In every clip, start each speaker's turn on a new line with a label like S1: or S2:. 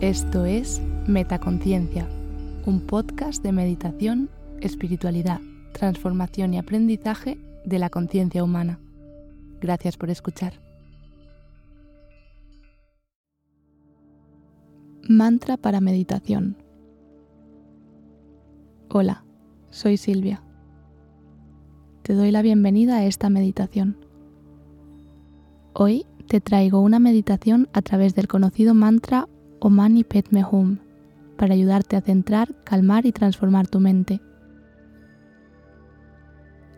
S1: Esto es Metaconciencia, un podcast de meditación, espiritualidad, transformación y aprendizaje de la conciencia humana. Gracias por escuchar. Mantra para meditación. Hola, soy Silvia. Te doy la bienvenida a esta meditación. Hoy te traigo una meditación a través del conocido mantra o Mani Padme Hum para ayudarte a centrar, calmar y transformar tu mente.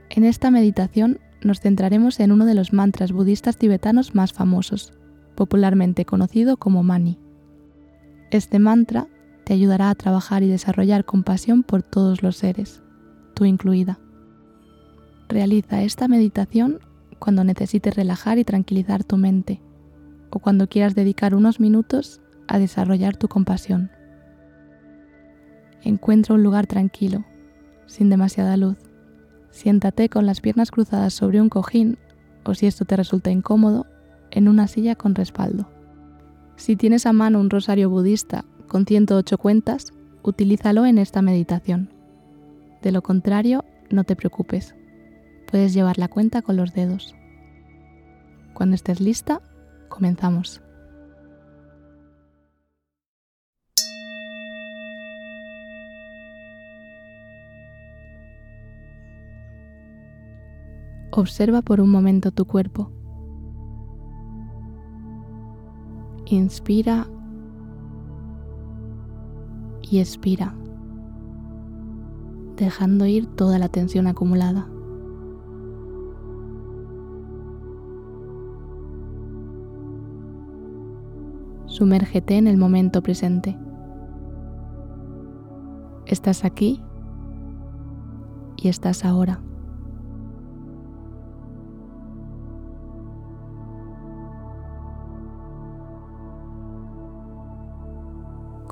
S1: En esta meditación nos centraremos en uno de los mantras budistas tibetanos más famosos, popularmente conocido como Mani. Este mantra te ayudará a trabajar y desarrollar compasión por todos los seres, tú incluida. Realiza esta meditación cuando necesites relajar y tranquilizar tu mente, o cuando quieras dedicar unos minutos a desarrollar tu compasión. Encuentra un lugar tranquilo, sin demasiada luz. Siéntate con las piernas cruzadas sobre un cojín o si esto te resulta incómodo, en una silla con respaldo. Si tienes a mano un rosario budista con 108 cuentas, utilízalo en esta meditación. De lo contrario, no te preocupes. Puedes llevar la cuenta con los dedos. Cuando estés lista, comenzamos. Observa por un momento tu cuerpo. Inspira y expira, dejando ir toda la tensión acumulada. Sumérgete en el momento presente. Estás aquí y estás ahora.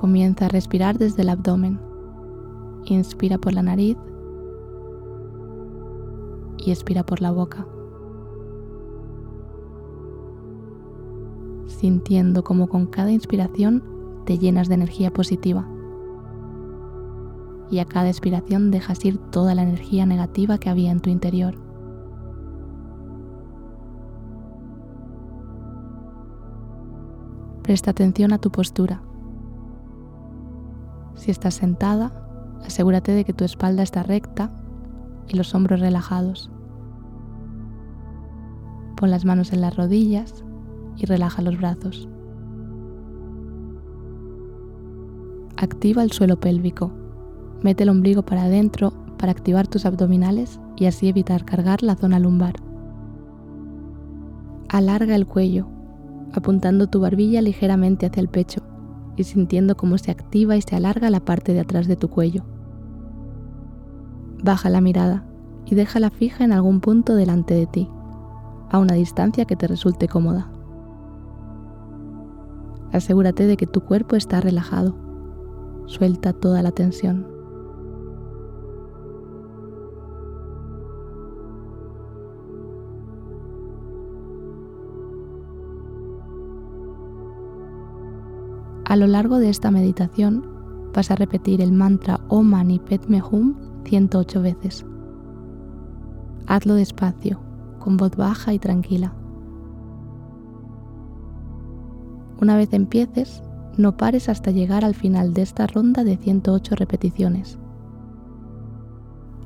S1: Comienza a respirar desde el abdomen. Inspira por la nariz y expira por la boca. Sintiendo como con cada inspiración te llenas de energía positiva. Y a cada expiración dejas ir toda la energía negativa que había en tu interior. Presta atención a tu postura si estás sentada, asegúrate de que tu espalda está recta y los hombros relajados. Pon las manos en las rodillas y relaja los brazos. Activa el suelo pélvico. Mete el ombligo para adentro para activar tus abdominales y así evitar cargar la zona lumbar. Alarga el cuello, apuntando tu barbilla ligeramente hacia el pecho sintiendo cómo se activa y se alarga la parte de atrás de tu cuello. Baja la mirada y déjala fija en algún punto delante de ti, a una distancia que te resulte cómoda. Asegúrate de que tu cuerpo está relajado. Suelta toda la tensión. A lo largo de esta meditación vas a repetir el mantra Om Mani Padme Hum 108 veces. Hazlo despacio, con voz baja y tranquila. Una vez empieces, no pares hasta llegar al final de esta ronda de 108 repeticiones.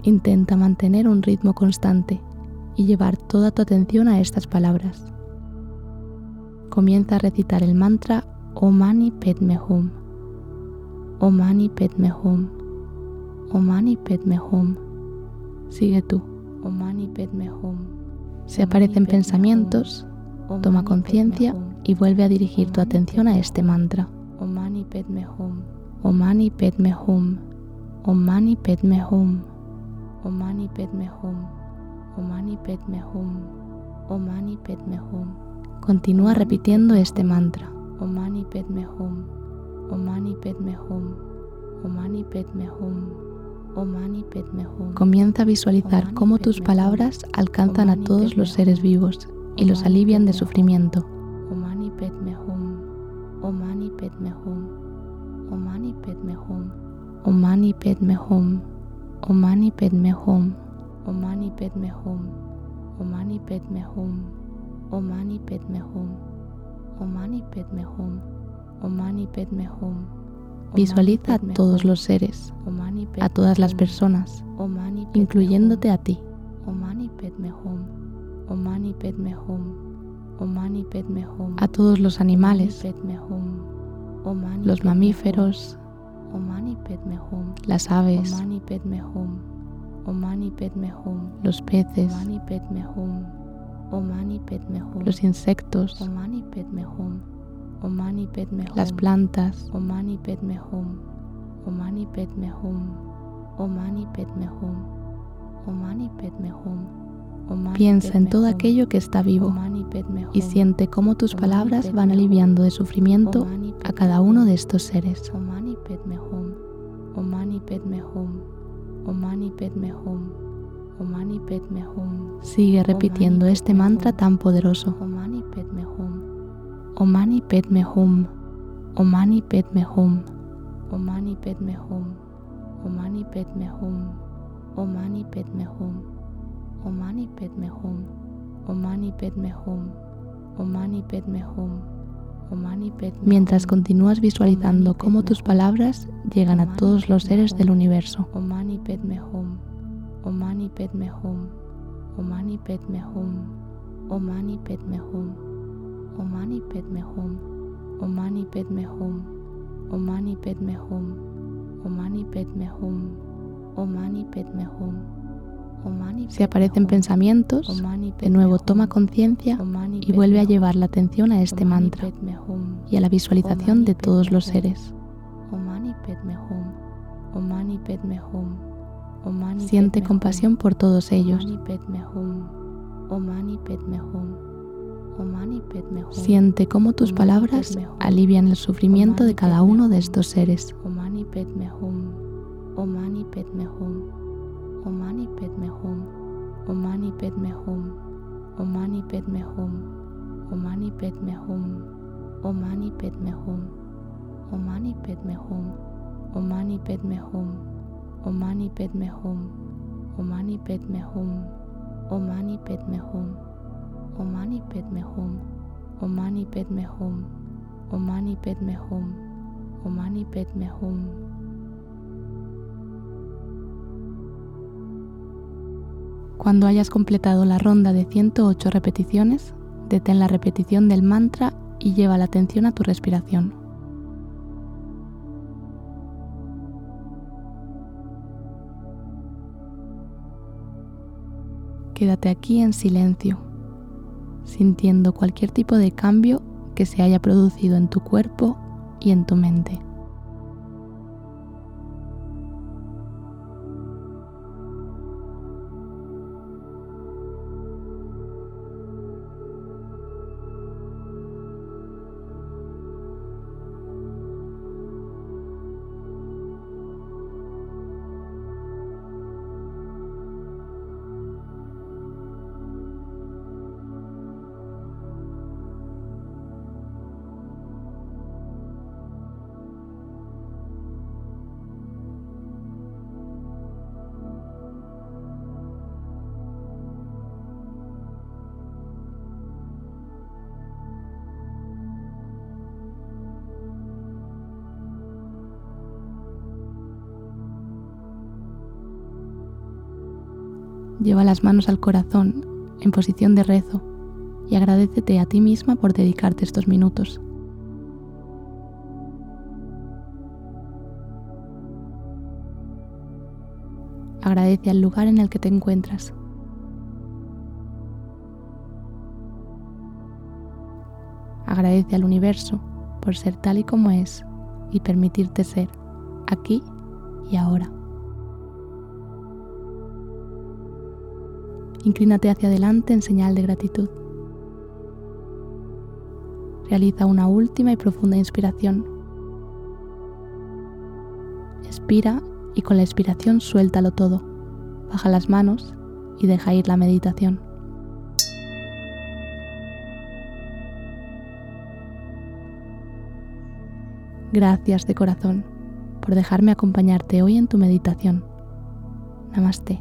S1: Intenta mantener un ritmo constante y llevar toda tu atención a estas palabras. Comienza a recitar el mantra Omani Padme Hum. Omani Padme Hum. Omani Padme Hum. Sigue tú. Omani Padme Hum. Se aparecen pensamientos, toma conciencia y vuelve a dirigir tu atención a este mantra. Omani Padme Hum. Omani Padme Hum. Omani Padme Hum. Omani Padme Hum. Omani Padme Hum. Omani Padme Hum. Continúa repitiendo este mantra. Omani Padme Hum, Omani Padme Hum, Omani Padme Hum, Omani Padme Hum. Comienza a visualizar cómo tus palabras alcanzan a todos los seres vivos y los alivian de sufrimiento. Omani Padme Hum, Omani Padme Hum,
S2: Omani Padme Hum, Omani Padme Hum, Omani Padme Hum, Omani Padme Hum, Omani Padme Hum, Omani Padme Hum. Omani. Visualiza a todos los seres, a todas las personas, incluyéndote a ti. A todos los animales, los mamíferos, las aves, los peces, los insectos, las plantas, Piensa en todo aquello que está vivo y siente cómo tus palabras van aliviando de sufrimiento a cada uno de estos seres. Sigue repitiendo este mantra tan poderoso. Omani Padme Hum. Omani Padme Hum. Omani Padme Hum. Omani Padme Hum. Omani Padme Hum. Omani Padme Hum. Omani Padme Hum. Omani Padme Hum. Omani Padme Hum. Mientras continúas visualizando cómo tus palabras llegan a todos los seres del universo. Omani Padme Hum. Omani Padme Hum, Omani Padme Hum, Omani Padme Hum, Omani Padme Hum, Omani Padme Hum, Omani Padme Hum, Omani Padme Hum, Omani Padme Hum. Si aparecen pensamientos, de nuevo toma conciencia y vuelve a llevar la atención a este mantra y a la visualización de todos los seres. Omani Padme Hum, Omani Padme Hum. Siente compasión por todos ellos. Siente cómo tus palabras alivian el sufrimiento de cada uno de estos seres. Omani Omani Omani Padme Hum, Omani Padme Hum, Omani Padme Hum, Omani Padme Hum, Omani Padme Hum, Omani Padme Hum, Omani Padme Hum. Cuando hayas completado la ronda de 108 repeticiones, detén la repetición del mantra y lleva la atención a tu respiración. Quédate aquí en silencio, sintiendo cualquier tipo de cambio que se haya producido en tu cuerpo y en tu mente. Lleva las manos al corazón en posición de rezo y agradecete a ti misma por dedicarte estos minutos. Agradece al lugar en el que te encuentras. Agradece al universo por ser tal y como es y permitirte ser aquí y ahora. Inclínate hacia adelante en señal de gratitud. Realiza una última y profunda inspiración. Expira y con la expiración suéltalo todo. Baja las manos y deja ir la meditación. Gracias de corazón
S1: por dejarme acompañarte hoy en tu meditación. Namaste.